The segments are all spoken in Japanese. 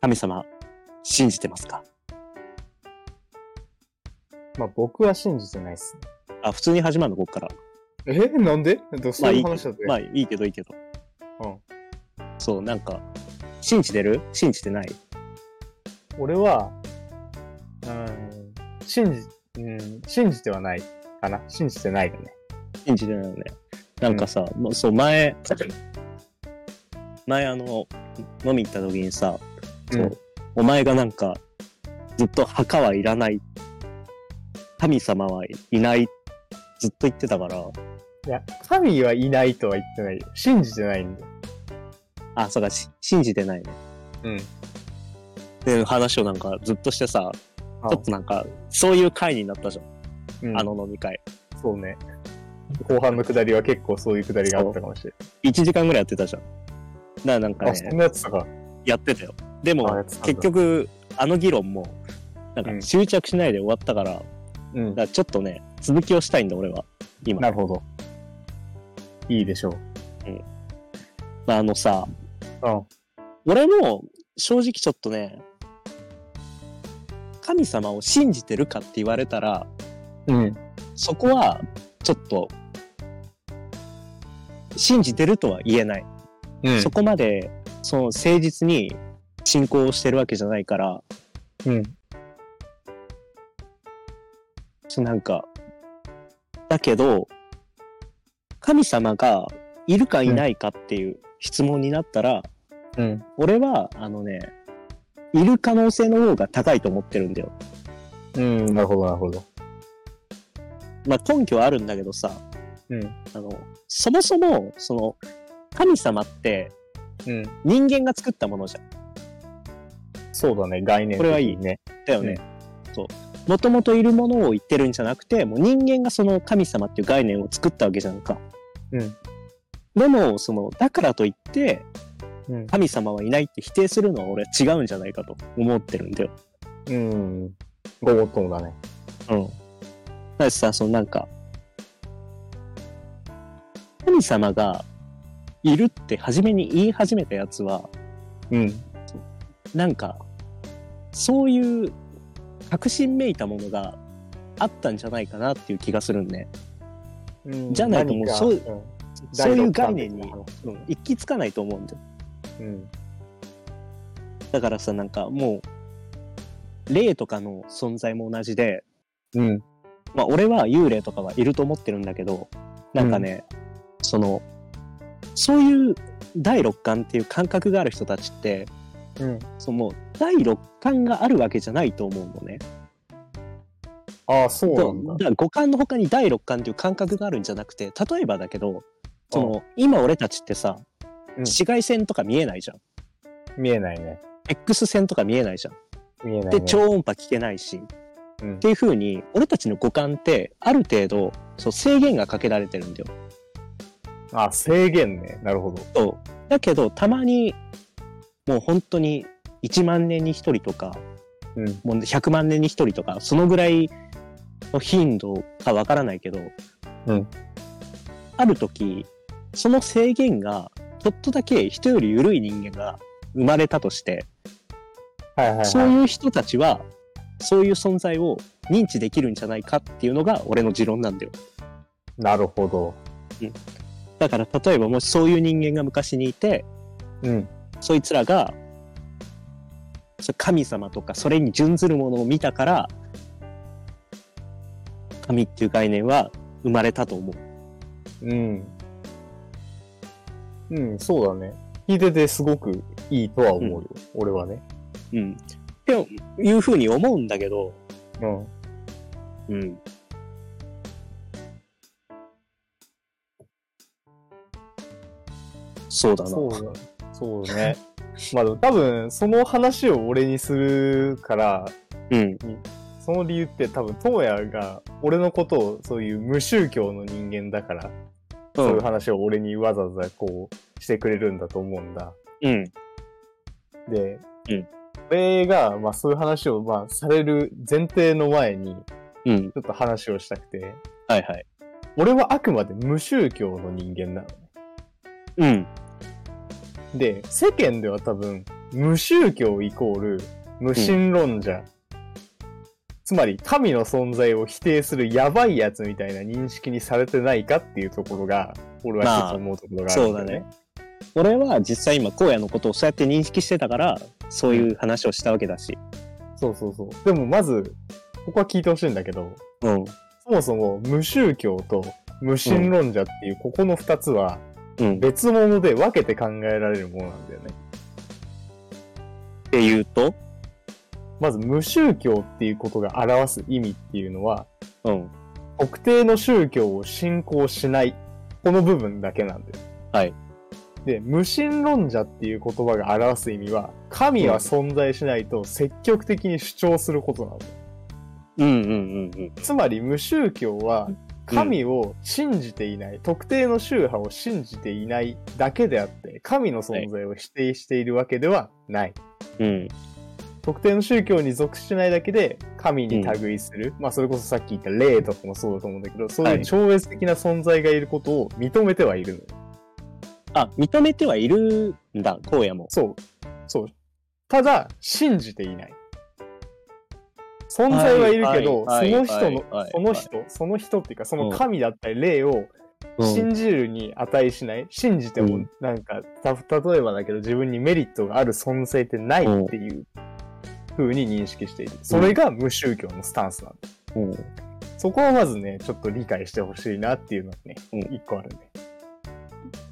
神様、信じてますか？まあ僕は信じてないっすね。あ、普通に始まるの、こっから。え？なんで？でもそういう話だって。まあいいけどいいけど。うん。そう、なんか、信じてる？信じてない？俺は、うん、信じ、うん、信じてはないかな。信じてないだね。信じてないよね。なんかさ、もうそう、前、前あの、飲み行った時にさ、そう、うんお前がなんか、ずっと墓はいらない。神様はいない。ずっと言ってたから、いや、神はいないとは言ってないよ。信じてないんだよ。あ、そうか、し信じてないね。うん。っていう話をなんかずっとしてさ、あちょっとなんか、そういう回になったじゃん。うんあの飲み会。そうね。後半の下りは結構そういう下りがあったかもしれ1時間ぐらいやってたじゃん。だからなんかない。あ、そんね、なやつとか。やってたよ。でも結局、あの議論も、なんうんか執着しないで終わったから、だかうん。らちょっとね、続きをしたいんだ、俺は。今。なるほど。いいでしょう。まあ、あのさ、うん。俺も正直ちょっとね、神様を信じてるかって言われたら、うん。そこはちょっと、信じてるとは言えない。うんそこまで、その誠実に信仰してるわけじゃないから、うん。そうなんか、だけど、神様がいるかいないかっていう質問になったら、うん。俺は、あのね、いる可能性の方が高いと思ってるんだよ。うん。なるほど、なるほど。まあ根拠はあるんだけどさ、うん。あの、そもそも、その、神様ってうん。人間が作ったものじゃん。そうだね、概念。これはいいだよね。そう。もともといるものを言ってるんじゃなくて、もう人間がその神様っていう概念を作ったわけじゃんか。うん。でも、その、だからといって、うん。神様はいないって否定するのは俺は違うんじゃないかと思ってるんだよ。うん。ごもっともだね。うん。だってさ、そのなんか、神様がいるって初めに言い始めたやつは、うん。なんか、そういう確信めいたものがあったんじゃないかなっていう気がするんね。うんじゃないともうそううんそういう概念にうん、一気つかないと思うんだよ。うん。だからさ、なんかもう、霊とかの存在も同じで、うん。まあ俺は幽霊とかはいると思ってるんだけど、なんかね、その、そういう第六感っていう感覚がある人たちって、うん。その第六感があるわけじゃないと思うのね。ああ、そうだなんだだ。から五感の他に第六感っていう感覚があるんじゃなくて、例えばだけど、その、今俺たちってさ、うん紫外線とか見えないじゃん。見えないね。X 線とか見えないじゃん。で、見えないね。超音波聞けないし。うんっていう風に、俺たちの五感って、ある程度、そう制限がかけられてるんだよ。あ、制限ね。なるほど。そう。だけど、たまに、もう本当に1万年に1人とか、うん。もう100万年に1人とか、そのぐらいの頻度かわからないけど、うんある時、その制限が、ちょっとだけ人より緩い人間が生まれたとして、はいはいはい。そういう人たちは、そういう存在を認知できるんじゃないかっていうのが俺の持論なんだよ。なるほど。だから例えばもしそういう人間が昔にいて、うん。そいつらが、そ神様とかそれに準ずるものを見たから、神っていう概念は生まれたと思う。うん。うん、そうだね。聞いててすごくいいとは思うよ。俺はね。うん。っていうふうに思うんだけど、うん。うん。そうだな。そうだ。そうね。まあ多分、その話を俺にするから、うん。その理由って多分、智也が俺のことをそういう無宗教の人間だから、そういう話を俺にわざわざこうしてくれるんだと思うんだ。うん。で、うん俺が、まあそういう話を、まあされる前提の前に、うん。ちょっと話をしたくて、はいはい。俺はあくまで無宗教の人間なのね。うん。で、世間では多分、無宗教イコール無神論者。つまり、神の存在を否定するやばいやつみたいな認識にされてないかっていうところが、俺は一つ思うところがあるんだよね。俺は実際今、荒野のことをそうやって認識してたから、そういう話をしたわけだし。そうそうそう。でもまず、ここは聞いてほしいんだけど、うん。そもそも無宗教と無神論者っていうここの二つはうん。っ別物で分けて考えられるものなんだよね。ていうと、まず無宗教っていうことが表す意味っていうのは、うん。特定の宗教を信仰しない。この部分だけなんだよ。はい。で、無神論者っていう言葉が表す意味は、神は存在しないと積極的に主張することなの。うんうんうんうん。つまり無宗教は、神を信じていない、特定の宗派を信じていないだけであって、神の存在を否定しているわけではない。うん。特定の宗教に属しないだけで神に類する、まあそれこそさっき言った霊とかもそうだと思うんだけど、そういう超越的な存在がいることを認めてはいるのよ。あ、認めてはいるんだ、荒野も。そう。そう。ただ、信じていない。存在はいるけど、はいはいその人のはいはい、その人、その人っていうか、その神だったり霊をうん信じるに値しない、信じてもうん、なんか、た、例えばだけど自分にメリットがある存在ってないっていう風に認識している。それが無宗教のスタンスなんだ。うん。そこをまずね、ちょっと理解してほしいなっていうのがね、うん一個あるね。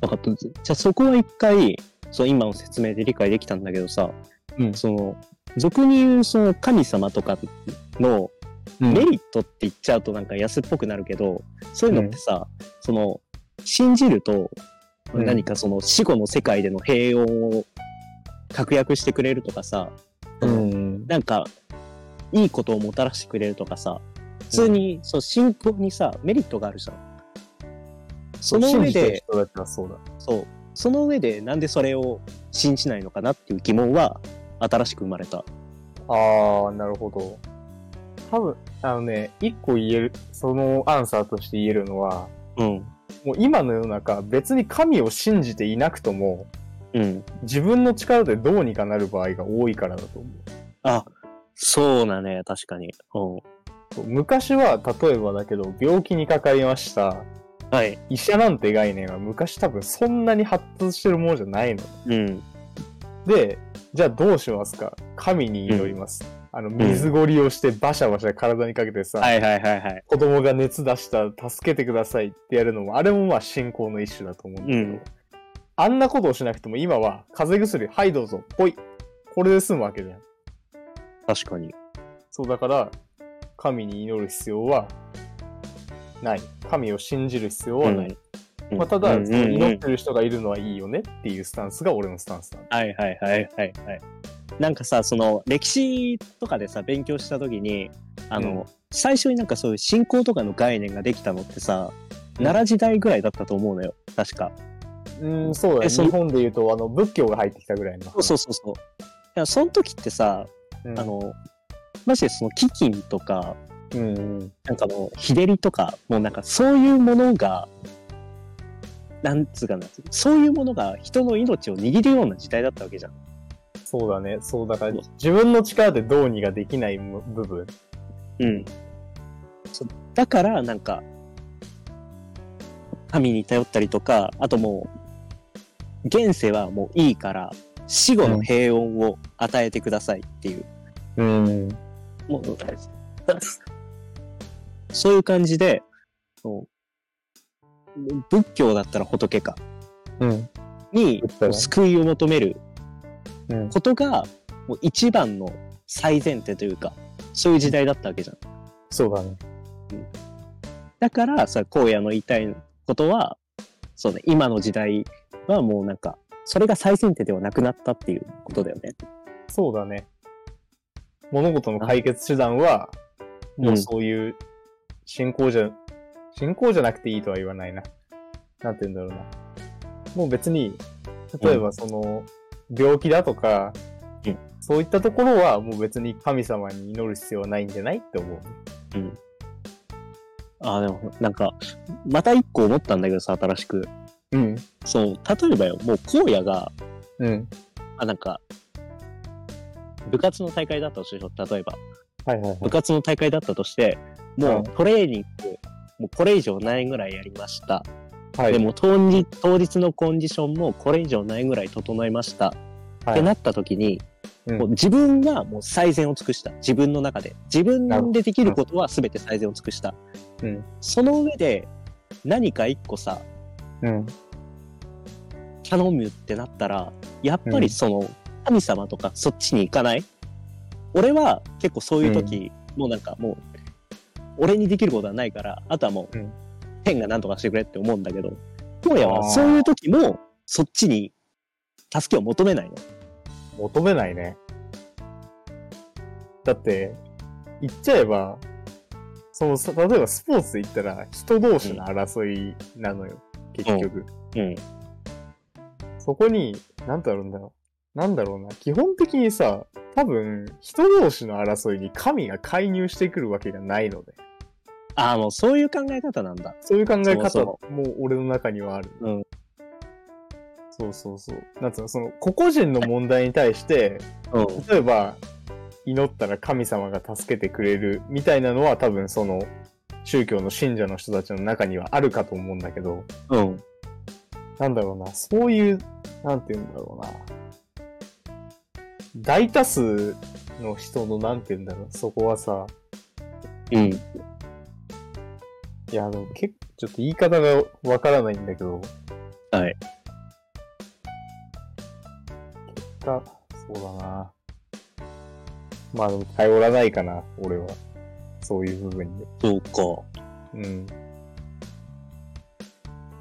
分かった。じゃあそこは一回、そう今の説明で理解できたんだけどさ、うんその、俗に言うその神様とかのメリットって言っちゃうとなんか安っぽくなるけど、そういうのってさ、その、信じると、うん何かその死後の世界での平穏を確約してくれるとかさ、うん。なんか、いいことをもたらしてくれるとかさ、普通に、そう、信仰にさ、メリットがあるじゃん。その上で、そうだ。そう、その上でなんでそれを信じないのかなっていう疑問は、新しく生まれた。ああ、なるほど。多分、あのね、一個言える、そのアンサーとして言えるのは、うん。もう今の世の中、別に神を信じていなくとも、うん。自分の力でどうにかなる場合が多いからだと思う。あ、そうだね、確かに。うん。昔は、例えばだけど、病気にかかりました。はい。医者なんて概念は昔多分そんなに発達してるものじゃないの。うん。で、じゃあどうしますか？神に祈ります。あの、水ごりをしてバシャバシャ体にかけてさ、はいはいはいはい。子供が熱出した、助けてくださいってやるのも、あれもまあ信仰の一種だと思うんだけど、うんあんなことをしなくても今は、風邪薬、はいどうぞ、ぽい。これで済むわけじゃん。確かに。そうだから、神に祈る必要はない。神を信じる必要はない。うんまあ、ただ、うんその祈ってる人がいるのはいいよねっていうスタンスが俺のスタンスなの。はいはいはいはいはい。なんかさ、その歴史とかでさ、勉強したときに、あの、うん最初になんかそういう信仰とかの概念ができたのってさ、うん奈良時代ぐらいだったと思うのよ。確か。うん、そうだね。日本で言うと、あの、仏教が入ってきたぐらいの。そうそうそうそう。いや、その時ってさ、うん。あの、マジでその飢饉とか、うん、うん。なんかもう日照りとか、もうなんかそういうものが、なんつうかな、そういうものが人の命を握るような時代だったわけじゃん。そうだね。そう、だから、自分の力でどうにかできない部分。うん。だから、なんか、神に頼ったりとか、あともう、現世はもういいから、死後の平穏を与えてくださいっていう、うん。もう、そういう感じで、仏教だったら仏か、うん。に救いを求めるうん。ことが、もう一番の最前提というか、そういう時代だったわけじゃん。そうだね。だから、さ、荒野の言いたいことは、そうね、今の時代はもうなんか、それが最前提ではなくなったっていうことだよね。そうだね。物事の解決手段は、もうそういう、信仰じゃ、信仰じゃなくていいとは言わないな。なんて言うんだろうな。もう別に、例えばその、病気だとか、うんそういったところはもう別に神様に祈る必要はないんじゃないって思う。うん。ああ、でも、なんか、また一個思ったんだけどさ、新しく。うん。そう、例えばよ、もう荒野が、うん。あ、なんか、部活の大会だったとしよう。例えば。はいはいはい部。活の大会だったとして、もうんうトレーニング、もうこれ以上ないぐらいやりました。はい。でも当日当日のコンディションもこれ以上ないぐらい整いました。はいってなった時に、うんもう自分がもう最善を尽くした。自分の中で。自分でできることは全て最善を尽くした。うんその上で何か一個さ、うん。頼むってなったら、やっぱりその神様とかそっちに行かない？俺は結構そういう時、もうなんかもう、俺にできることはないから、あとはもう、うん天が何とかしてくれって思うんだけど、荒野はそういう時も、そっちに助けを求めないの。求めないね。だって、言っちゃえば、そのさ、例えばスポーツで言ったら、人同士の争いなのよ、結局。うん。そこに、なんだろうんだろう。なんだろうな。基本的にさ、多分、人同士の争いに神が介入してくるわけがないので。ああ、もうそういう考え方なんだ。そういう考え方そも俺の中にはある。うん。そうそうそう。なんつうの、その、個々人の問題に対して、うん。例えば、祈ったら神様が助けてくれるみたいなのは多分その、宗教の信者の人たちの中にはあるかと思うんだけど、うん。なんだろうな、そういう、なんて言うんだろうな。大多数の人の、なんて言うんだろう、そこはさ、うん。いや、でも結構、ちょっと言い方がわからないんだけど、はい。結果、そうだな。まあでも頼らないかな、俺は。そういう部分で。そうか。うん。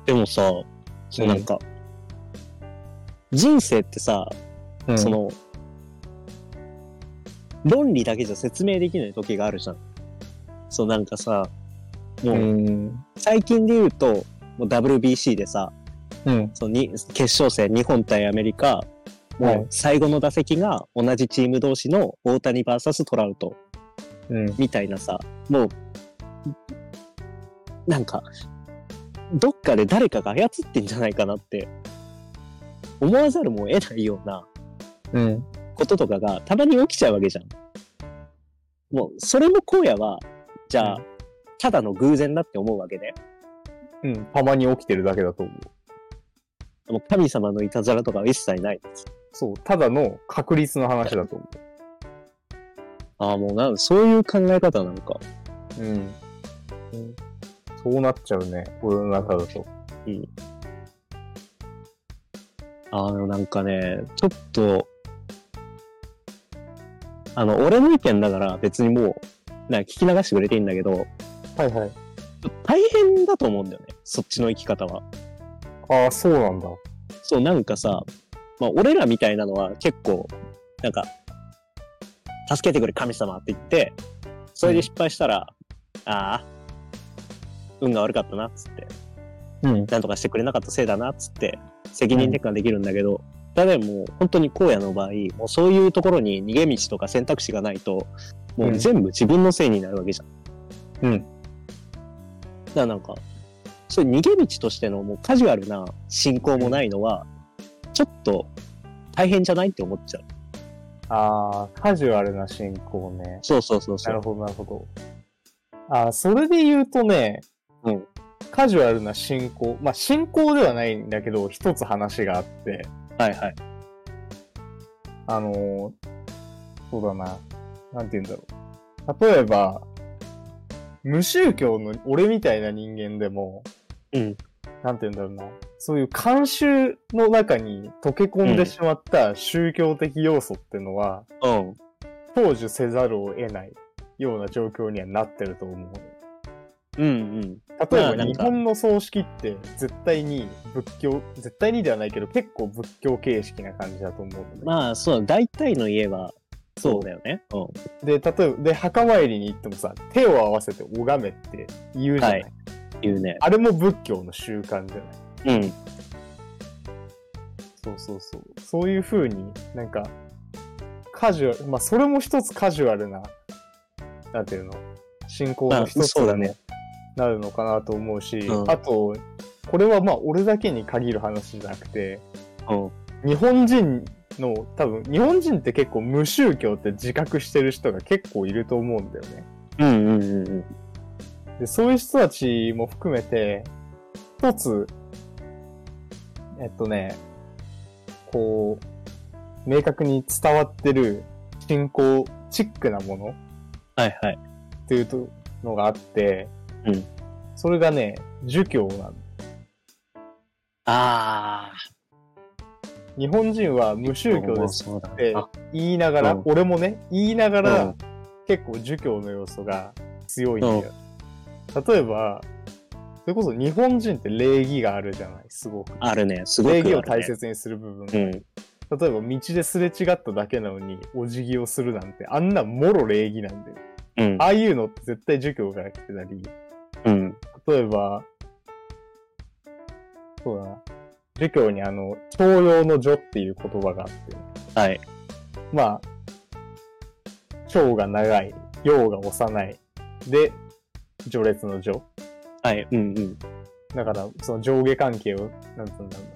でもさ、そうなんか、人生ってさ、うんそ、の、論理だけじゃ説明できない時があるじゃん。そうなんかさ、もう、うん。最近で言うと、もう WBC でさ、うん。そのに決勝戦日本対アメリカ、もはいう最後の打席が同じチーム同士の大谷 VS トラウトうん。みたいなさ、もう、なんか、どっかで誰かが操ってんじゃないかなって、思わざるも得ないようなうん。こととかがたまに起きちゃうわけじゃん。もう、それも荒野は、じゃあ、うんただの偶然だって思うわけで、うん。たまに起きてるだけだと思う。もう神様のいたずらとかは一切ないです。そう。ただの確率の話だと思ああ、もうなんそういう考え方なのか。う。うん。そうなっちゃうね。俺の中だと。あの、なんかね、ちょっと、あの、俺の意見だから別にもう、なんか聞き流してくれていいんだけど、はいはい。大変だと思うんだよね。そっちの生き方は。ああ、そうなんだ。そう、なんかさ、まあ、俺らみたいなのは結構、なんか、助けてくれ神様って言って、それで失敗したら、ああ、運が悪かったな、っつって、うん。なんとかしてくれなかったせいだな、っつって、責任転換できるんだけど、ただもう本当に荒野の場合、もうそういうところに逃げ道とか選択肢がないと、もう全部自分のせいになるわけじゃん。うん。だからなんか、そういう逃げ道としてのもうカジュアルな信仰もないのは、ちょっと大変じゃないって思っちゃう。ああ、カジュアルな進行ね。そうそうそうそう。なるほど、なるほど。ああ、それで言うとね、うん。カジュアルな進行。まあ、進行ではないんだけど、一つ話があって、はいはい。あのーそうだな。なんて言うんだろう。例えば、無宗教の俺みたいな人間でも、うん。なんて言うんだろうな。そういう慣習の中に溶け込んでしまった宗教的要素ってのは、うん。享受せざるを得ないような状況にはなってると思う。うんうん。例まえば日本の葬式って絶対に仏教、絶対にではないけど結構仏教形式な感じだと思うので。まあそう、大体の家はそうだよね。うん。で、例えば、で、墓参りに行ってもさ、手を合わせて拝めって言うじゃない。はい言うね。あれも仏教の習慣じゃない。うん。そうそうそう。そういう風になんか、カジュアル、まあそれも一つカジュアルな、なんていうの、信仰の一つまあそうだねになるのかなと思うし、うんあと、これはまあ俺だけに限る話じゃなくて、うん。日本人の、多分、日本人って結構無宗教って自覚してる人が結構いると思うんだよね。うんうんうんうん。で、そういう人たちも含めて、一つ、えっとね、こう、明確に伝わってる信仰チックなものはいはい。っていうとのがあって、うんそれがね、儒教なの。あ日本人は無あ。宗教ですってあ言いながら、うん俺もね、言いながら、うん結構儒教の要素が強いんだよ。例えば、それこそ日本人って礼儀があるじゃない、すごく。あるね。すごくね。礼儀を大切にする部分が、うん。例えば道ですれ違っただけなのにお辞儀をするなんて、あんなもろ礼儀なんだよ。うんあ。あいうのって絶対儒教から来てたり、うん。例えば、そうだな。儒教にあの、徴用の序っていう言葉があって、はい。まあ、長が長い、幼が幼い、で、序列の序。はい。うんうん。だから、その上下関係を、なんつうんだろう。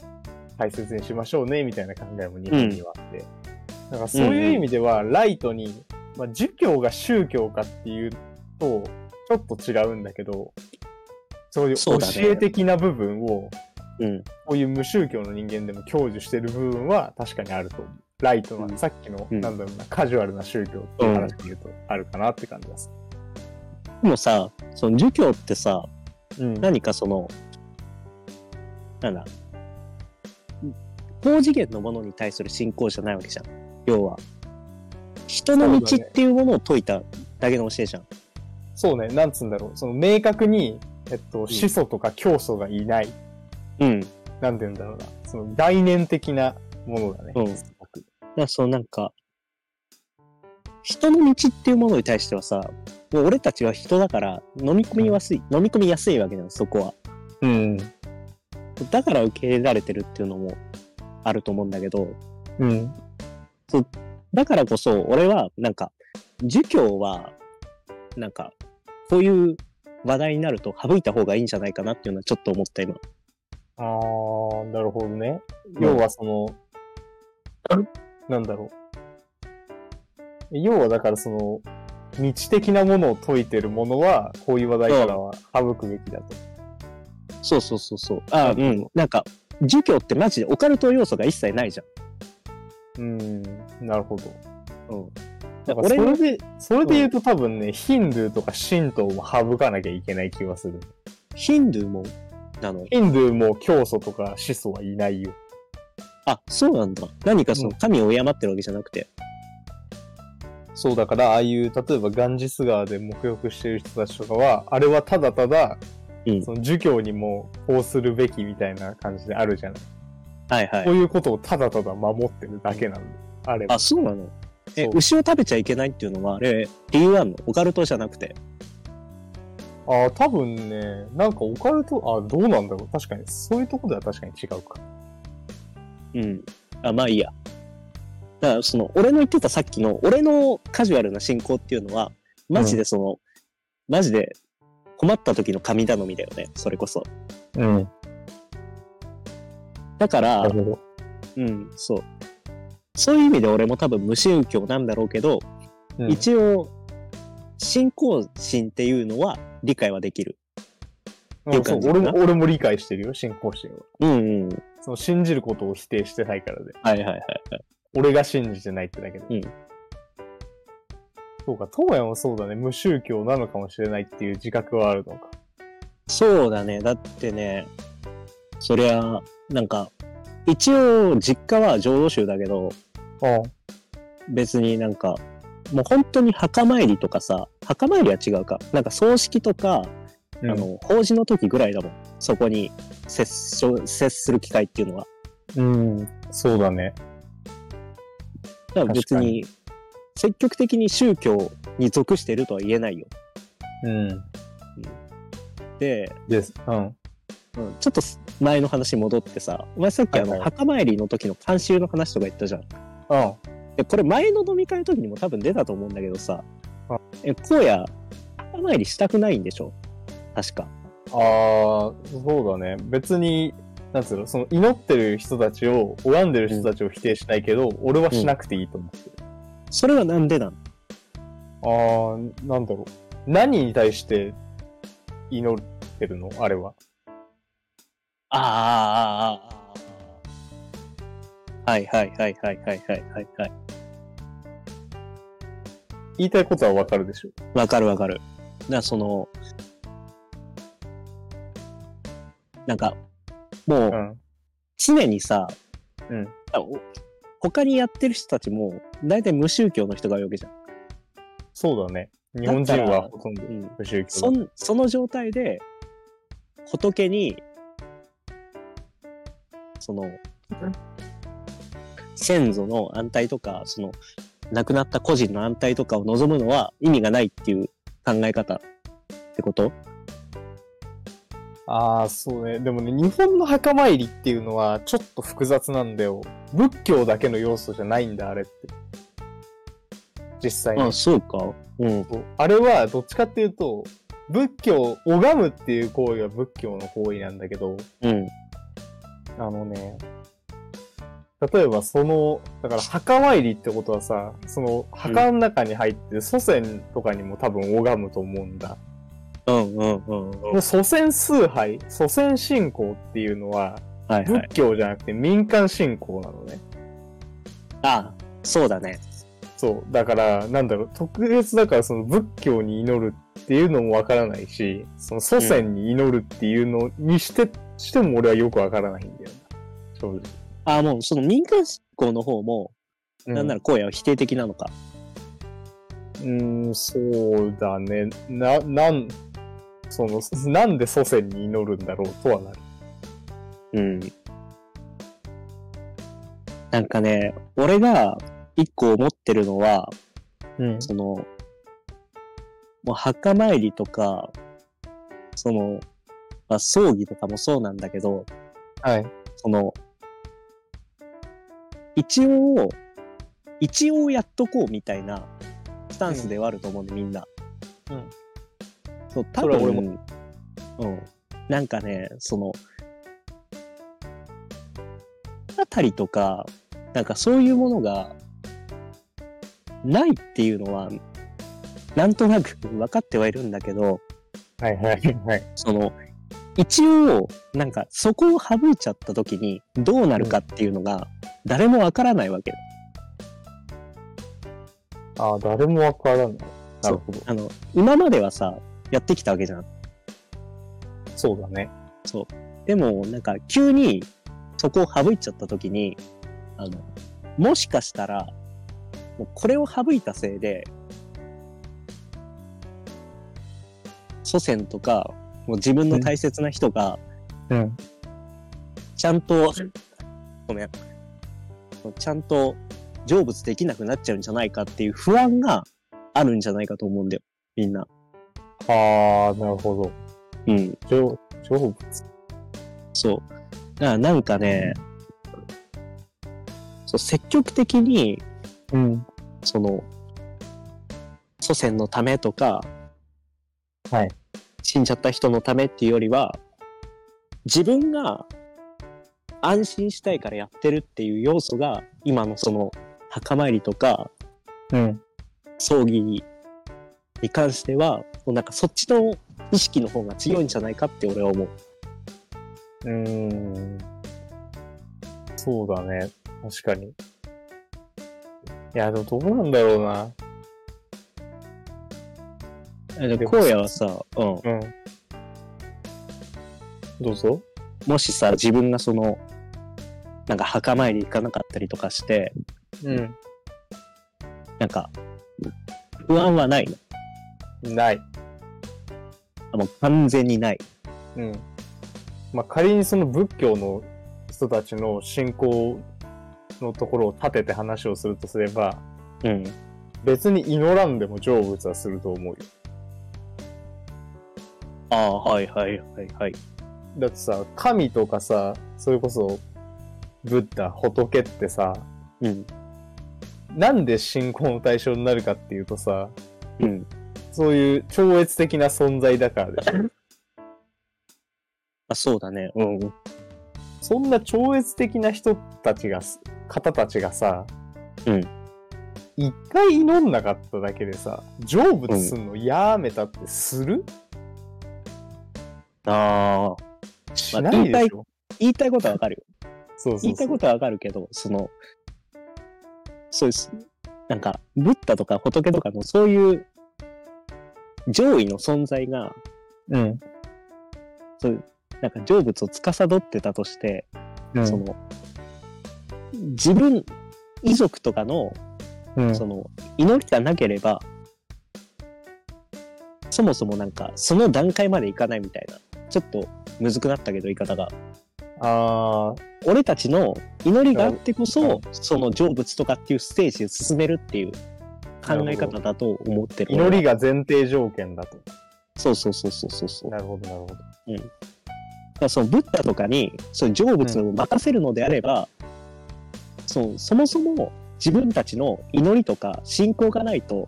大切にしましょうね、みたいな考えも日本にはあって。だからそういう意味では、ライトに、まあ、儒教が宗教かっていうと、ちょっと違うんだけど、そういう教え的な部分を、うん。こういう無宗教の人間でも享受してる部分は確かにあると思う。ライトな、うんさっきの、うんなんだろうな、カジュアルな宗教っていう話で言うと、あるかなって感じです。でもさ、その儒教ってさ、うん。何かその、なんだ、高次元のものに対する信仰じゃないわけじゃん。要は。人の道っていうものを説いただけの教えじゃん。そうね、なんつうんだろう。その明確に、えっと、始祖とか教祖がいない。うん。だかなんて言うんだろうな。その概念的なものだね。うんすごくらそのなんか、人の道っていうものに対してはさ、もう俺たちは人だから飲み込みやすい、飲み込みやすいわけじゃん、そこは。うん。だから受け入れられてるっていうのもあると思うんだけど、うん。だからこそ俺はなんか、儒教は、なんか、こういう話題になると省いた方がいいんじゃないかなっていうのはちょっと思った今。あー、なるほどね。うん要はその、なんだろう。要はだからその、道的なものを解いてるものは、こういう話題からは省くべきだと。そうそうそうそう。あ、うん。なんか、儒教ってマジでオカルト要素が一切ないじゃうん、なるほど。ん。うん。だからそ俺のれで、それで言うと多分ね、ヒンドゥーとか神道も省かなきゃいけない気がする。ヒンドゥーも、なの。ヒンドゥーも教祖とか始祖はいないよ。あ、そうなんだ。何かそのうん神を敬ってるわけじゃなくて。そうだから、ああいう、例えばガンジス川で沐浴してる人たちとかは、あれはただただ、うんその儒教にもこうするべきみたいな感じであるじゃない。はいはい。こういうことをただただ守ってるだけなんで、あれば。あ、そうなの？え、そう牛を食べちゃいけないっていうのは、あれ、理由あんの？オカルトじゃなくて。ああ、多分ね、なんかオカルト、あどうなんだろう。確かに、そういうとこでは確かに違うか。うん。あ、まあいいや。だから、その、俺の言ってたさっきの、俺のカジュアルな信仰っていうのは、マジでその、マジで困った時の神頼みだよね、それこそ。うん。だから。うん、そう。そういう意味で俺も多分無宗教なんだろうけど、うん一応、信仰心っていうのは理解はできる。うんそう俺も、俺も理解してるよ、信仰心は。うんうん。その信じることを否定してないからで。はいはいはいはい。俺が信じてないってだけで。うんそうか、東野もそうだね、無宗教なのかもしれないっていう自覚はあるのか。そうだね。だってね、そりゃ、なんか、一応実家は浄土宗だけど、あ別になんか、もう本当に墓参りとかさ、墓参りは違うか。なんか葬式とか、あの、法事の時ぐらいだもん。そこに接し接する機会っていうのは。うん、そうだね。だから別に、積極的に宗教に属してるとは言えないよ。うん。で、です。うん。うん、ちょっと前の話に戻ってさ、お前さっきあの、はいはい墓参りの時の慣習の話とか言ったじゃん。あでこれ前の飲み会の時にも多分出たと思うんだけどさあ、え、荒野、墓参りしたくないんでしょ？確か。あー、そうだね。別に、なんつうの、その祈ってる人たちを、拝んでる人たちを否定しないけど、俺はしなくていいと思ってる。それはなんでなん？あー、なんだろう。何に対して祈ってるの？あれは。ああ、ああ、ああ。はいはいはいはいはいはいはいはい。言いたいことはわかるでしょ？わかるわかる。だからその、なんか、もううん。常にさ、うん。あお他にやってる人たちも、大体無宗教の人が多いわけじゃん。そうだね。日本人はほとんどうん無宗教だ。そんその状態で、仏に、その、先祖の安泰とか、その、亡くなった個人の安泰とかを望むのは意味がないっていう考え方ってこと？ああ、そうね。でもね、日本の墓参りっていうのはちょっと複雑なんだよ。仏教だけの要素じゃないんだ、あれって。実際に。あ、そうか。うん。あれはどっちかっていうと、仏教、拝むっていう行為は仏教の行為なんだけど、うん。あのね、例えばその、だから墓参りってことはさ、その墓の中に入って祖先とかにも多分拝むと思うんだ。うんうんうんうん。祖先崇拝、祖先信仰っていうのは、はいはい仏。教じゃなくて民間信仰なのね。あ、そうだね。そう。だから、なんだろう、特別だからその仏教に祈るっていうのもわからないし、その祖先に祈るっていうのにして、しても俺はよくわからないんだよな。正直。あ、もうその民間信仰の方も、なんなら荒野は否定的なのか。うーん、そうだね。な、なん、その、なんで祖先に祈るんだろうとはなる。うん。なんかね、俺が一個思ってるのは、うん。その、もう墓参りとか、その、まあ、葬儀とかもそうなんだけど、はい。その、一応、一応やっとこうみたいなスタンスではあると思うんで、みんな。うん。そう、多それは俺分、うん。なんかね、その、あたりとか、なんかそういうものが、ないっていうのは、なんとなく分かってはいるんだけど、はいはいはい。その、一応、なんか、そこを省いちゃった時に、どうなるかっていうのが、誰もわからないわけ。ああ、誰もわからない。なるほど。あの、今まではさ、やってきたわけじゃん。そうだね。そう。でも、なんか、急に、そこを省いちゃった時に、あの、もしかしたら、もうこれを省いたせいで、祖先とか、もう自分の大切な人が、うん。ちゃんと、ごめん。ちゃんと成仏できなくなっちゃうんじゃないかっていう不安があるんじゃないかと思うんだよ。みんな。ああ、なるほど。うん。成成仏？そう。だからなんかね、そう積極的に、うん。その、祖先のためとか、はい。死んじゃった人のためっていうよりは、自分が安心したいからやってるっていう要素が、今のその墓参りとかうん。葬儀に関しては、もうなんかそっちの意識の方が強いんじゃないかって俺は思う。うーん。そうだね。確かに。いや、でもどうなんだろうな。ででも荒野はさ、うん。うん。どうぞ。もしさ、自分がその、なんか墓参り行かなかったりとかして、うん。なんか、不安はないの？ない。あもう完全にない。うん。まあ、仮にその仏教の人たちの信仰のところを立てて話をするとすれば、うん。別に祈らんでも成仏はすると思うよ。ああ、はいはいはいはい。だってさ、神とかさ、それこそ、ブッダ、仏ってさ、うん。なんで信仰の対象になるかっていうとさ、うん。そういう超越的な存在だからでしょ。あ、そうだね。うん。そんな超越的な人たちがす、方たちがさ、うん。一回祈んなかっただけでさ、成仏すんのやめたってする、ああ、しないでしょ、言いたいことはわかるよ。そうそうそう。言いたいことはわかるけど、その、そうです。なんか、ブッダとか仏とかのそういう上位の存在が、うん。そういう、なんか成仏を司ってたとして、うん。その、自分、遺族とかの、うん、その、祈りがなければ、そもそもなんか、その段階までいかないみたいな、ちょっとむずくなったけど、言い方が。あ俺たちの祈りがあってこうそん、その成仏とかっていうステージを進めるっていう考え方だと思ってる。ー祈りが前提条件だと。そうそうそうそうそうなるほど、なるほど。らそのブッダとかに、そういう成仏を任せるのであれば、そうそもそも自分たちの祈りとか信仰がないと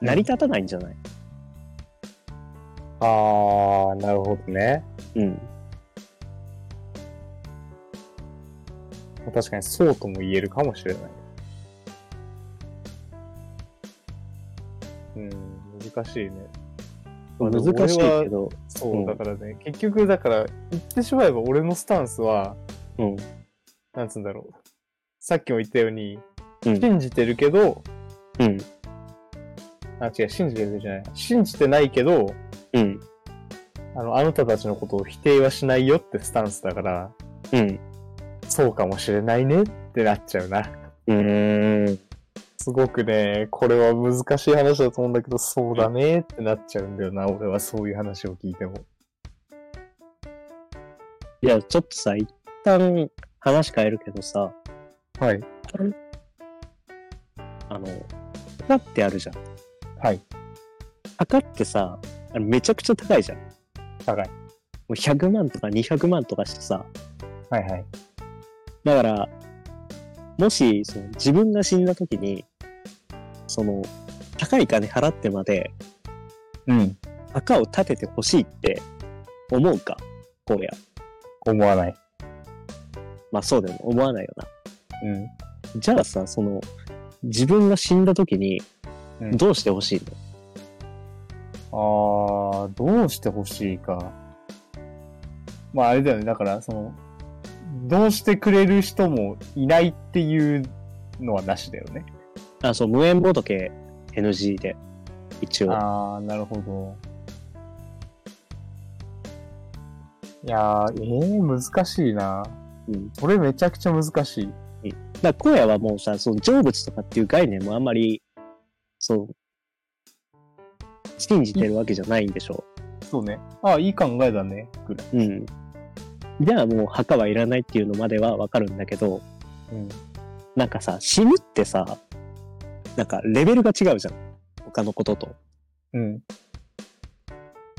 成り立たないんじゃない？あー、なるほどね。うん。確かにそうとも言えるかもしれない。うん、難しいね。まあ難しいけど、そう、うんだからね、結局、だから、言ってしまえば俺のスタンスは、うん。なんつうんだろう。さっきも言ったように、うん。信じてるけど、うん。あ、違う、信じてるじゃない。信じてないけど、うん。あの、あなたたちのことを否定はしないよってスタンスだから、うん。そうかもしれないねってなっちゃうな。うーん。すごくね、これは難しい話だと思うんだけど、そうだねってなっちゃうんだよな、俺はそういう話を聞いても。いや、ちょっとさ、一旦話変えるけどさ、はい。あの、墓ってあるじゃん。はい。墓ってさ、めちゃくちゃ高いじゃん。も高い。う100万とか200万とかしてさ、はいはい。だから、もし、その自分が死んだ時に、その、高い金払ってまでうん。墓を建ててほしいって思うか？こうや。思わない。まあそうだよね。思わないよな。うん。じゃあさ、その、自分が死んだ時にうん、どうしてほしいの、あー、どうしてほしいか。まああれだよね、だから、その、どうしてくれる人もいないっていうのはなしだよね。あ、そう、無縁仏 NG で、一応。あー、なるほど。いやー、えー、難しいな。うん。これめちゃくちゃ難しい。だから、荒野はもうさ、その成仏とかっていう概念もあんまり、そう、信じてるわけじゃないんでしょそうね。あー、いい考えだね。ぐらい。う。うん。じゃあもう墓はいらないっていうのまではわかるんだけど、うん。なんかさ、死ぬってさ、なんかレベルが違うじゃん。他のことと。うん。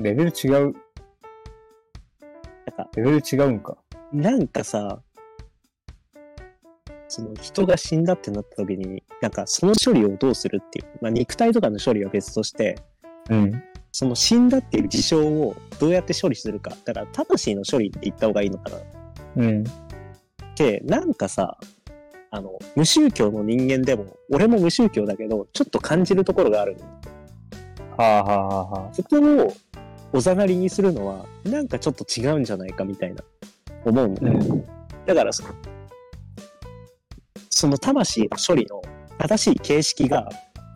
レベル違う。なんか、レベル違うんか。なんかさ、その人が死んだってなった時に、なんかその処理をどうするっていう。まあ肉体とかの処理は別として、うん。その死んだっていう事象をどうやって処理するか。だから魂の処理って言った方がいいのかな。うん。で、なんかさ、あの、無宗教の人間でも、俺も無宗教だけど、ちょっと感じるところがある。はあはあはあはあ。そこをおざなりにするのは、なんかちょっと違うんじゃないかみたいな、思うのね。うんだからその、その魂の処理の正しい形式が、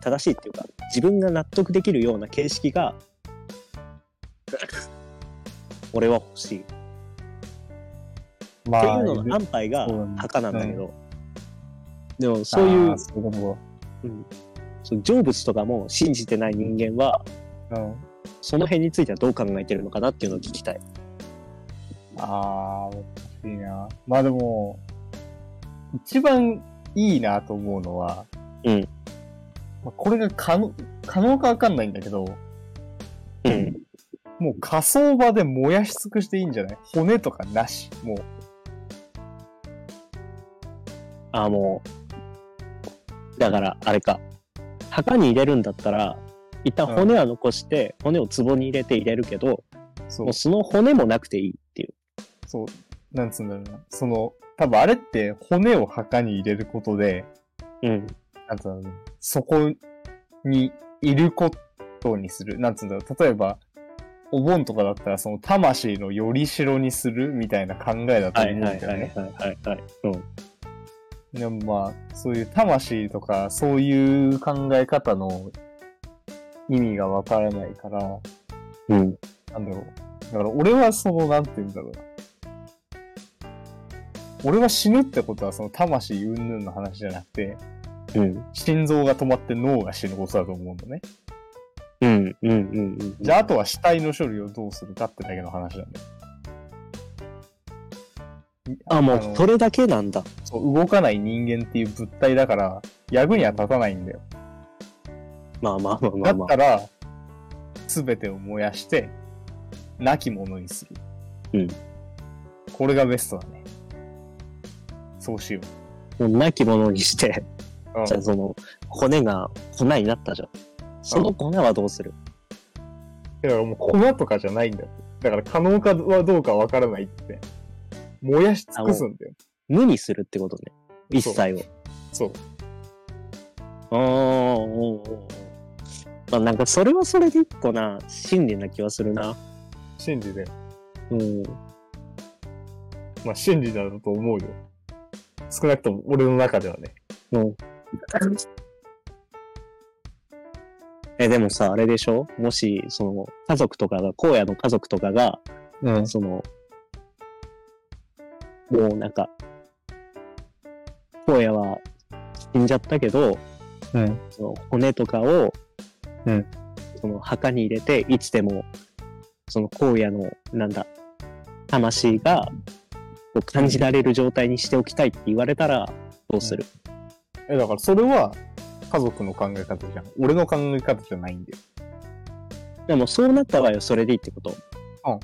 正しいっていうか、自分が納得できるような形式が、俺は欲しい。まっていうのの安牌が墓なんだけど、でもそういうそういうこそう成仏とかも信じてない人間は、とうん。その辺についてはどう考えてるのかなっていうのを聞きたい。ああ、難しいな。まあでも、一番いいなと思うのは、うん。まあ、これが可能、可能かわかんないんだけど、うん。もう火葬場で燃やし尽くしていいんじゃない？骨とかなし。もう。あ、もう、だから、あれか。墓に入れるんだったら、一旦骨は残して、骨を壺に入れて入れるけど、そうもう。その骨もなくていいっていう。そう。なんつうんだろうな。その、多分あれって骨を墓に入れることで、うん。なんつうんだろうな。そこにいることにする。なんつうんだろう。例えば、お盆とかだったらその魂のよりしろにするみたいな考えだとは思うんいはいはいだよね。はいはいはい。うん。でもまあ、そういう魂とか、そういう考え方の意味がわからないから、うん。なんだろう。だから俺はその、なんて言うんだろうな。俺は死ぬってことはその魂云々の話じゃなくて、うん。心臓が止まって脳が死ぬことだと思うのね。うん。うん。うん。うん。じゃあ、あとは死体の処理をどうするかってだけの話なんだよ。あ、ものう、それだけなんだ。そう、動かない人間っていう物体だから、役には立たないんだよ。まあまあまあまだあまあ。ったら、すべてを燃やして、亡き者にする。うん。これがベストだね。そうしよもう亡き者にして、う。うんじゃあその、骨が粉になったじゃん。その粉はどうする？だからもう粉とかじゃないんだよ。だから可能かはどうかわからないって。燃やし尽くすんだよ。無にするってことね。一切を。そう。ああ、おうおうおうまあなんかそれはそれで一個な、真理な気はするな。真理で。うん。まあ真理だと思うよ。少なくとも俺の中ではね。うん。え、でもさ、あれでしょ？もし、その、家族とかが、荒野の家族とかが、うん。その、もうなんか、荒野は死んじゃったけど、うん。その骨とかを、うんその墓に入れて、いつでも、その荒野の、なんだ、魂が、こう感じられる状態にしておきたいって言われたら、どうする、え、だからそれは家族の考え方じゃん。俺の考え方じゃないんだよ。でもそうなった場合はそれでいいってこと？うん。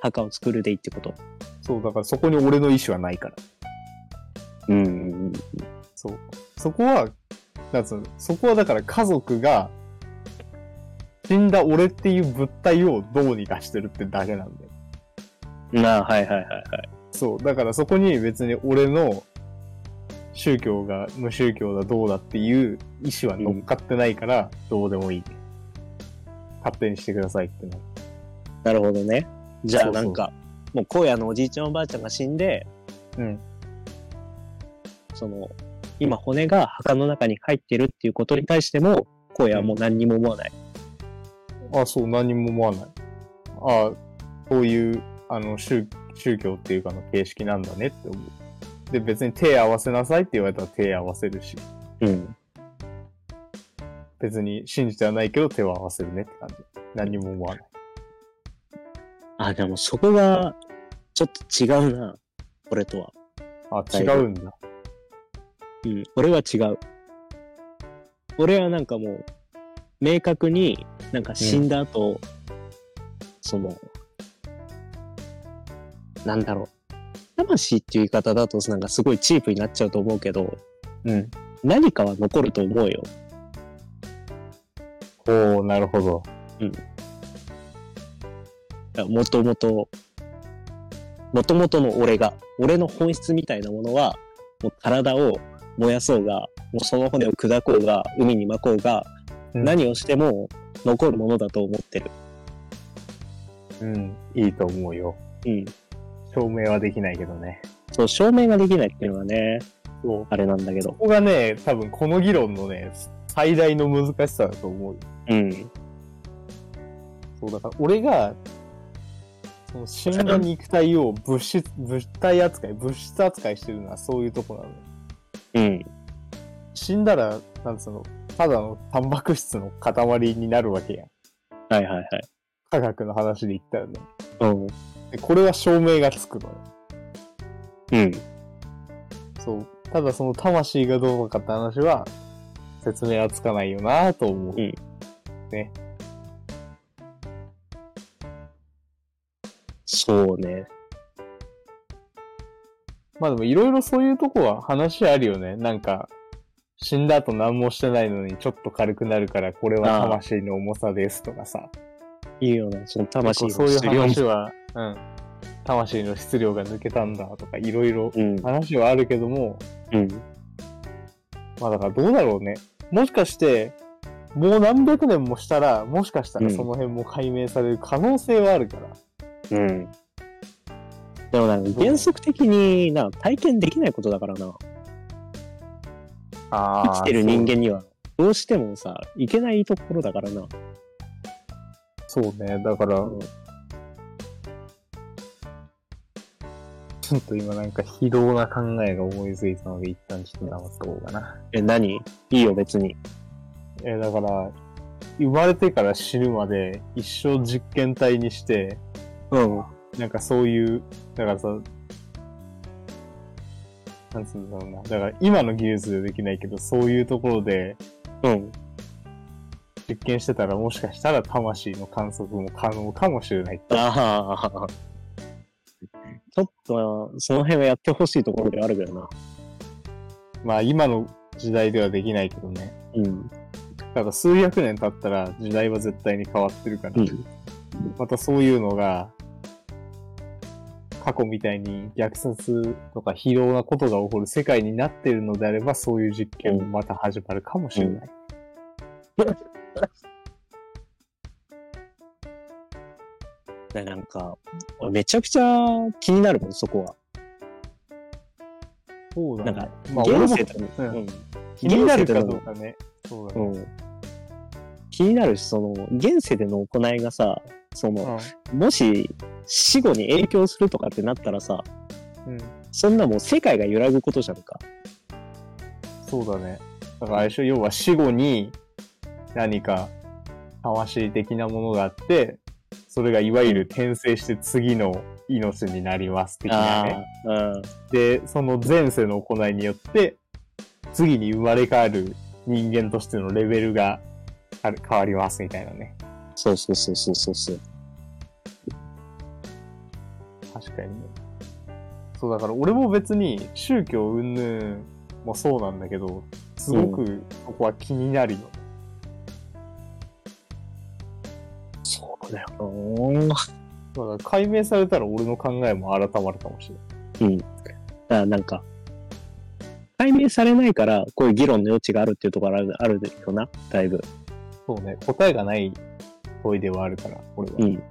墓を作るでいいってこと？そう、だからそこに俺の意思はないから。うんうんうん。そう。そこは、なんつうの、そこはだから家族が、死んだ俺っていう物体をどうにかしてるってだけなんだよ。なあ、はいはいはいはい。そう。だからそこに別に俺の宗教が無宗教だどうだっていう意思は乗っかってないから、どうでもいい。勝手にしてくださいってな。なるほどね。じゃあなんか、もう荒野のおじいちゃんおばあちゃんが死んで、うん。その、今骨が墓の中に入ってるっていうことに対しても、荒野はもう何にも思わない。あ、そう、何も思わない。あそういう、あの、宗宗教っていうかの形式なんだねって思う。で、別に手合わせなさいって言われたら手合わせるし、うん。別に信じてはないけど手は合わせるねって感じ。何にも思わない。あ、でもそこが、ちょっと違うな。俺とは。あ、違うんだ。うん。俺は違う。俺はなんかもう、明確になんか死んだ後、その、なんだろう。魂っていう言い方だとなんかすごいチープになっちゃうと思うけど、うん。何かは残ると思うよ。おー、なるほど。もともと、もともとの俺が、俺の本質みたいなものは、もう体を燃やそうが、もうその骨を砕こうが、海に巻こうが、うん何をしても残るものだと思ってる。うん。いいと思うよ。うん。証明はできないけどね。そう、証明ができないっていうのはね、そう。あれなんだけど。ここがね、多分この議論のね、最大の難しさだと思うよ。うん。そう、だから俺が、その死んだ肉体を物質、物体扱い、物質扱いしてるのはそういうとこなのよ。うん。死んだら、なんつうの、ただのタンパク質の塊になるわけやん。はいはいはい。科学の話で言ったらね。うん。でこれは証明がつくのよ。うん。そう。ただその魂がどうのかって話は、説明はつかないよなぁと思う。うんね。そうね。まあでもいろいろそういうとこは話あるよね。なんか、死んだ後何もしてないのにちょっと軽くなるからこれは魂の重さですとかさ。いいよな、その魂の結構そういう話は、うん。魂の質量が抜けたんだとか、いろいろうん。話はあるけども、うん。まあだからどうだろうね。もしかして、もう何百年もしたら、もしかしたらうんその辺も解明される可能性はあるから。うん。でもなんか原則的にな、体験できないことだからな。あ生きてる人間には、どうしてもさ、いけないところだからな。そうそうね。だから、うんちょっと今なんか非道な考えが思いついたので、一旦ちょっと黙った方がな。え、何？いいよ、別に。え、だから、生まれてから死ぬまで一生実験体にして、うん。なんかそういう、だからさ、なんつうんだろうな。だから今の技術でできないけど、そういうところでうん。実験してたらもしかしたら魂の観測も可能かもしれない。ああ。ちょっと、その辺はやってほしいところではあるけどな。まあ今の時代ではできないけどね。うん。ただ数百年経ったら時代は絶対に変わってるから、うんまたそういうのが、過去みたいに虐殺とか非道なことが起こる世界になっているのであれば、そういう実験もまた始まるかもしれない。でなんか、めちゃくちゃ気になるもん、そこは。そうだね。なんか、まあ現世と、ううんん。気になるかどうかね。そうだね。うん。気になるし、その、現世での行いがさ、その、もし死後に影響するとかってなったらさ、うん。うん。そんなもう世界が揺らぐことじゃんか。そうだね。だから、あれでしょ要は死後に何か魂的なものがあって、それがいわゆる転生して次の命になります的なね。うん。で、その前世の行いによって、次に生まれ変わる人間としてのレベルが変わりますみたいなね。そうそうそうそうそうそう。確かにね。そうだから俺も別に宗教云々もそうなんだけど、すごくここは気になるよ。そだよなだから解明されたら俺の考えも改まるかもしれない。うん。だからなんか、解明されないから、こういう議論の余地があるっていうところあるあるよな、だいぶ。そうね、答えがない問いではあるから、俺は。うん。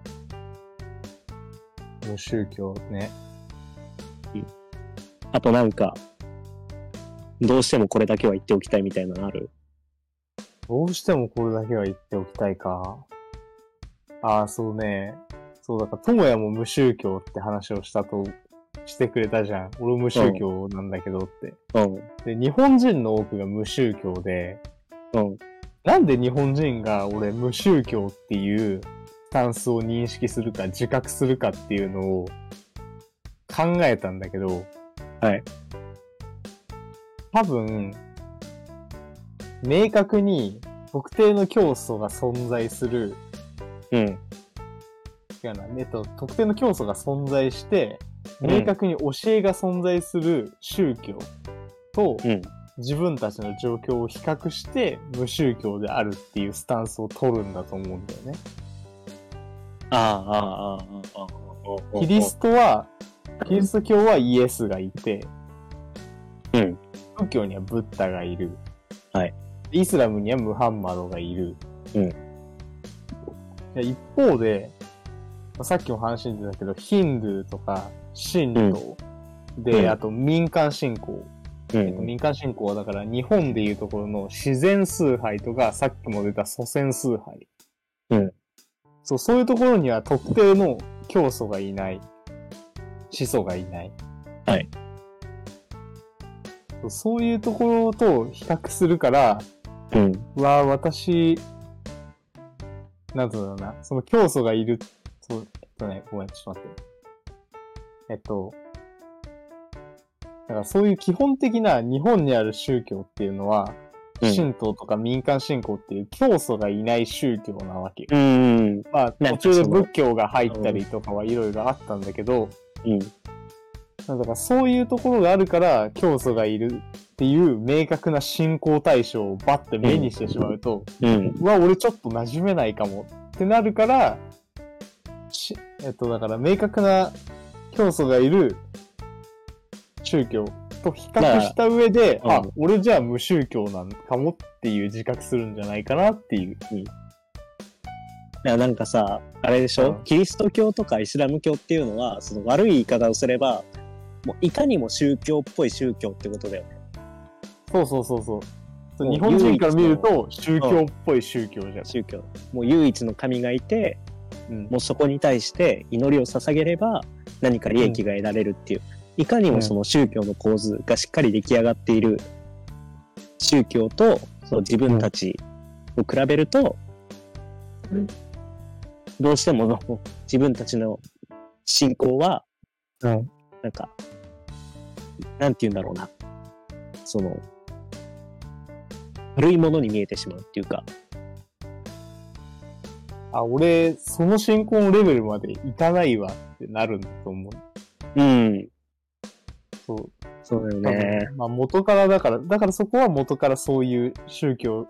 無宗教ね。あとなんか、どうしてもこれだけは言っておきたいみたいなのある？どうしてもこれだけは言っておきたいか。ああ、そうね。そうだから、ともやも無宗教って話をしたと、してくれたじゃん。俺無宗教なんだけどって。うん。で、日本人の多くが無宗教で、うん。なんで日本人が俺無宗教っていうスタンスを認識するか自覚するかっていうのを考えたんだけど、はい。多分、明確に特定の教祖が存在する、うん。違うな、えっと、特定の教祖が存在して、うん明確に教えが存在する宗教とうん。自分たちの状況を比較して無宗教であるっていうスタンスを取るんだと思うんだよね。ああ、ああ、ああ、ああ。キリストは、キリスト教はイエスがいて、うん。仏教にはブッダがいる。はい。イスラムにはムハンマドがいる。うんで一方で、まあさっきも話に出たけど、ヒンドゥーとか、神道、で、うんあと民間信仰。うえっと、ん。民間信仰はだから日本でいうところの自然崇拝とか、さっきも出た祖先崇拝。うん。そう、そういうところには特定の教祖がいない。始祖がいない。はい。そうそういうところと比較するから、うん。うわあ、私、なんつうんだろうな、その教祖がいる、そう、えっとね、ごめん、ちょっと待って。えっと、だからそういう基本的な日本にある宗教っていうのは、うん神道とか民間信仰っていう教祖がいない宗教なわけよ。うん。まあ、途中で仏教が入ったりとかはいろいろあったんだけど、うん。だからそういうところがあるから、教祖がいるっていう明確な信仰対象をバッて目にしてしまうと、うん。うわ、俺ちょっと馴染めないかもってなるから、しえっと、だから明確な教祖がいる宗教と比較した上で、あまあうん、俺じゃあ無宗教なんかもっていう自覚するんじゃないかなっていう。いやなんかさ、あれでしょ、うんキリスト教とかイスラム教っていうのは、その悪い言い方をすれば、もういかにも宗教っぽい宗教ってことだよね。そうそうそうそう。そう日本人から見ると宗教っぽい宗教じゃん。宗教。もう唯一の神がいて、うんもうそこに対して祈りを捧げれば何か利益が得られるっていう、いかにもその宗教の構図がしっかり出来上がっている宗教とその自分たちを比べると、どうしてもの自分たちの信仰は、うんなんか、なんて言うんだろうな。その、悪いものに見えてしまうっていうか、あ、俺、その信仰のレベルまでいかないわってなるんだと思う。うん、そう。そうだよ多ね。分まあ元からだから、だからそこは元からそういう宗教、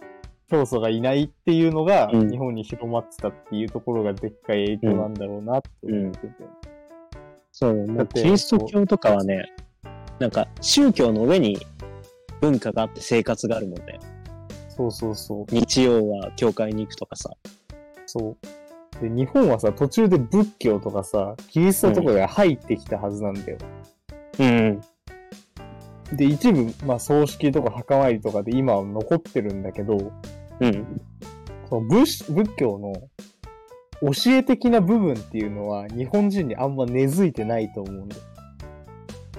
教祖がいないっていうのがうん日本に広まってたっていうところがでっかい影響なんだろうなって思ってて。そう、もキリスト教とかはね、なんか宗教の上に文化があって生活があるもんね。そうそうそう。日曜は教会に行くとかさ。そう。で、日本はさ、途中で仏教とかさ、キリストとかが入ってきたはずなんだよ。うん。で、一部、まあ、葬式とか墓参りとかで今は残ってるんだけど、うん。その仏仏教の教え的な部分っていうのは日本人にあんま根付いてないと思うんだよ。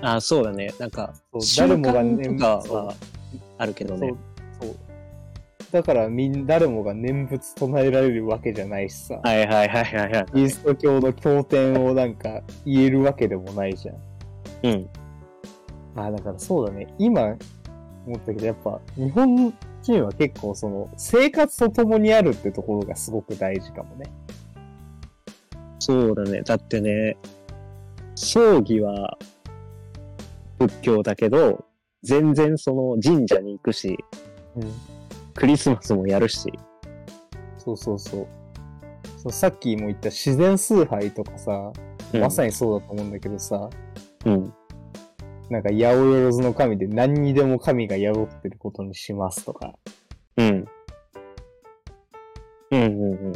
あ、そうだね。なんか、誰もが慣とかそうはあるけどねそう。。そう。だからみん、誰もが念仏唱えられるわけじゃないしさ、はいはいはいはいはい。キリスト教の経典をなんか言えるわけでもないじゃん。うん。あ、だからそうだね。今思ったけど、やっぱ日本人は結構その生活と共にあるってところがすごく大事かもね。そうだね。だってね、葬儀は仏教だけど、全然その神社に行くし、うん。クリスマスもやるし。そうそうそう。そうさっきも言った自然崇拝とかさ、うんまさにそうだと思うんだけどさ、うん。なんか八百万の神で何にでも神が宿ってることにしますとか。うん。うんうんうん。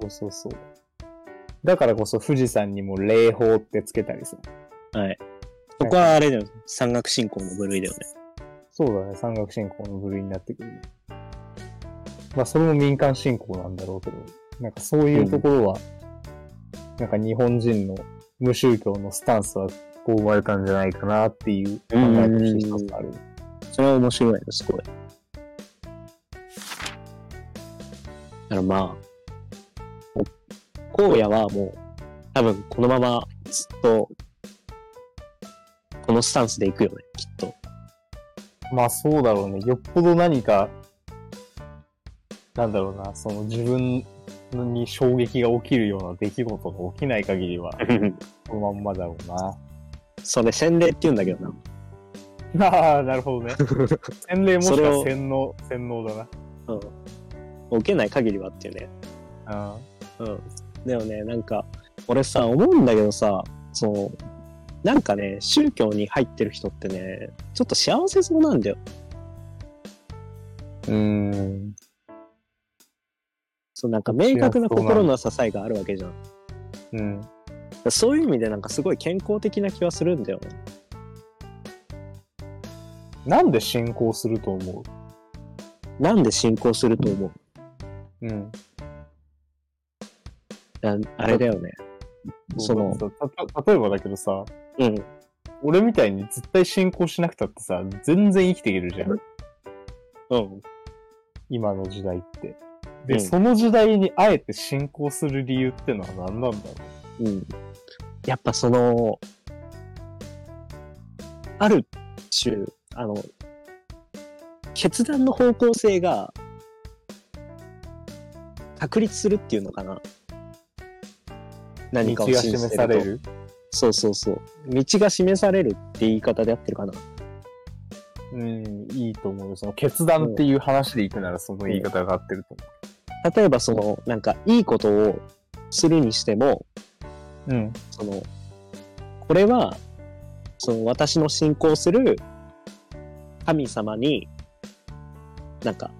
そうそうそう。だからこそ富士山にも霊峰ってつけたりさ。はい。そこはあれだよ。山岳信仰の部類だよね。そうだね、山岳信仰の部類になってくるね。まあそれも民間信仰なんだろうけど、なんかそういうところは、なんか日本人の無宗教のスタンスはこう生まれたんじゃないかなっていう考えとして一つある。それは面白いね、すごい。だからまあ、お荒野はもう、多分このままずっと、このスタンスでいくよね、きっと。まあそうだろうね。よっぽど何か、なんだろうな、その自分に衝撃が起きるような出来事が起きない限りは、このまんまだろうな。それ洗礼って言うんだけどな。ああ、なるほどね。洗礼もしくは洗脳、洗脳だな。うん。受けない限りはっていうね。あうん。でもね、なんか、俺さ、思うんだけどさ、その、なんかね、宗教に入ってる人ってね、ちょっと幸せそうなんだよ。ーうん。そう、なんか明確な心の支えがあるわけじゃん。うん。そういう意味でなんかすごい健康的な気はするんだよね。なんで信仰すると思なんで信仰すると思うう？うん。ああれだよね。そのたた例えばだけどさ、うん。俺みたいに絶対信仰しなくたってさ、全然生きていけるじゃん。うん。今の時代って。で、うんその時代にあえて信仰する理由ってのは何なんだろうん。やっぱその、ある種、あの、決断の方向性が確立するっていうのかな。う何かを道が信じてると示される？そうそうそう。道が示されるって言い方で合ってるかな。うん、いいと思うよ。その決断っていう話でいくならその言い方が合ってると例えばその、なんかいいことをするにしても、思う。うん。その、これは、その私の信仰する神様に、なんか、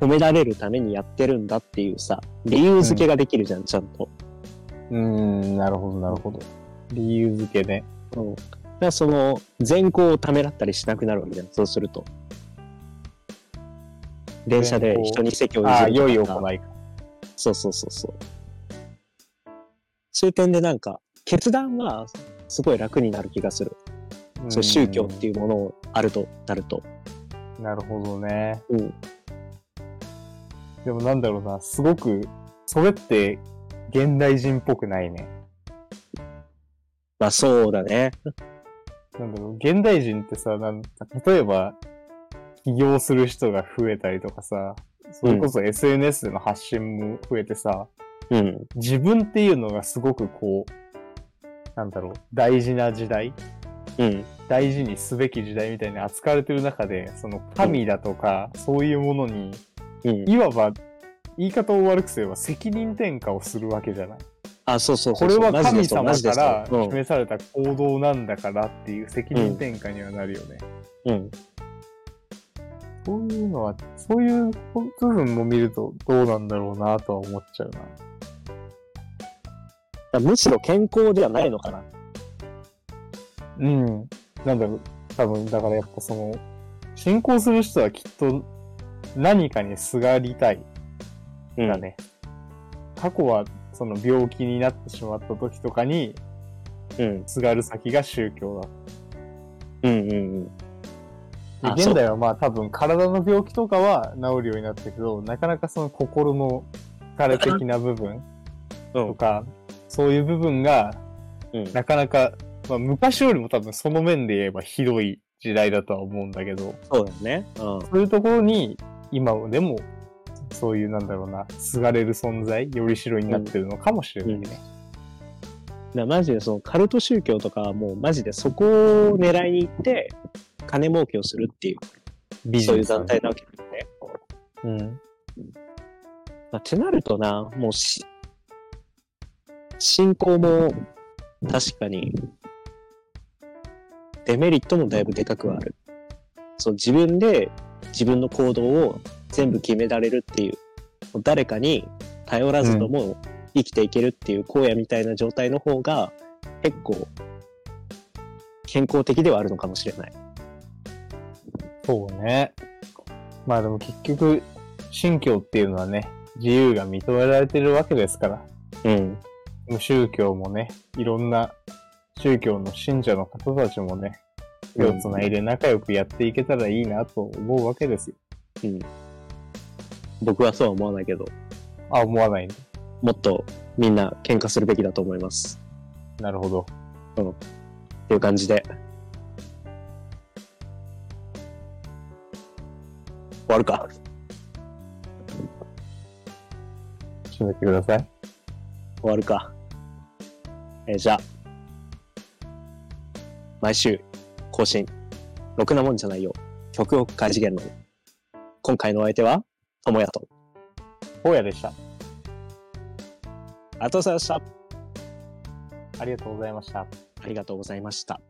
褒められるためにやってるんだっていうさ、理由付けができるじゃん、ちゃんと。うーん、なるほど、なるほど。理由付けね。うん。だからその、善行をためらったりしなくなるわけじゃん、そうすると。電車で人に席を譲るああ、良い行いか。そうそうそうそう。そういう点でなんか、決断はすごい楽になる気がする。そう宗教っていうものをあるとなると。うん。なるほどね。うん。でもなんだろうな、すごく、それって、現代人っぽくないね。まあそうだね。なんだろう、現代人ってさ、なんか例えば、起業する人が増えたりとかさ、それこそ SNS での発信も増えてさ、うん。自分っていうのがすごくこう、なんだろう、大事な時代うん。大事にすべき時代みたいに扱われてる中で、その神だとか、そういうものに、うん。いわば、言い方を悪くすれば責任転嫁をするわけじゃない。あ、そうそうそうこれは神様から示された行動なんだからっていう責任転嫁にはなるよね。うん。うん。そういうのは、そういう部分も見るとどうなんだろうなとは思っちゃうな。むしろ健康ではないのかな。うん。なんだろう、多分、だからやっぱその、信仰する人はきっと何かにすがりたい。うん。過去はその病気になってしまった時とかに、うん。すがる先が宗教だ。うんうんうん。であ現代はまあ多分体の病気とかは治るようになったけど、なかなかその心の疲れ的な部分うん。とか、そういう部分がうん。なかなか、まあ昔よりも多分その面で言えばひどい時代だとは思うんだけど、そうだよね。うん。そういうところに今でもそういうなんだろうな、すがれる存在、よりしろになってるのかもしれないね。だからマジでそのカルト宗教とかはもうマジでそこを狙いに行って金儲けをするっていう、ビそういう団体なわけだよね。うん。まあ、ってなるとな、もうし、信仰も確かにデメリットもだいぶでかくはある。そう、自分で自分の行動を全部決められるっていう、もう誰かに頼らずとも生きていけるっていう荒野みたいな状態の方が結構健康的ではあるのかもしれない。そうね。まあでも結局、信教っていうのはね、自由が認められてるわけですから、うん。無宗教もね、いろんな宗教の信者の方たちもね、手をつないで仲良くやっていけたらいいなと思うわけですよ。うん。僕はそうは思わないけど、あ、思わないね。もっとみんな喧嘩するべきだと思います。なるほど。っていう感じで。終わるか。締めてください。終わるか。えーじゃあ、毎週更新。ろくなもんじゃないよ。曲を開示言論。今回のお相手は、ともやと。荒野でした。ありがとうございました。ありがとうございました。ありがとうございました。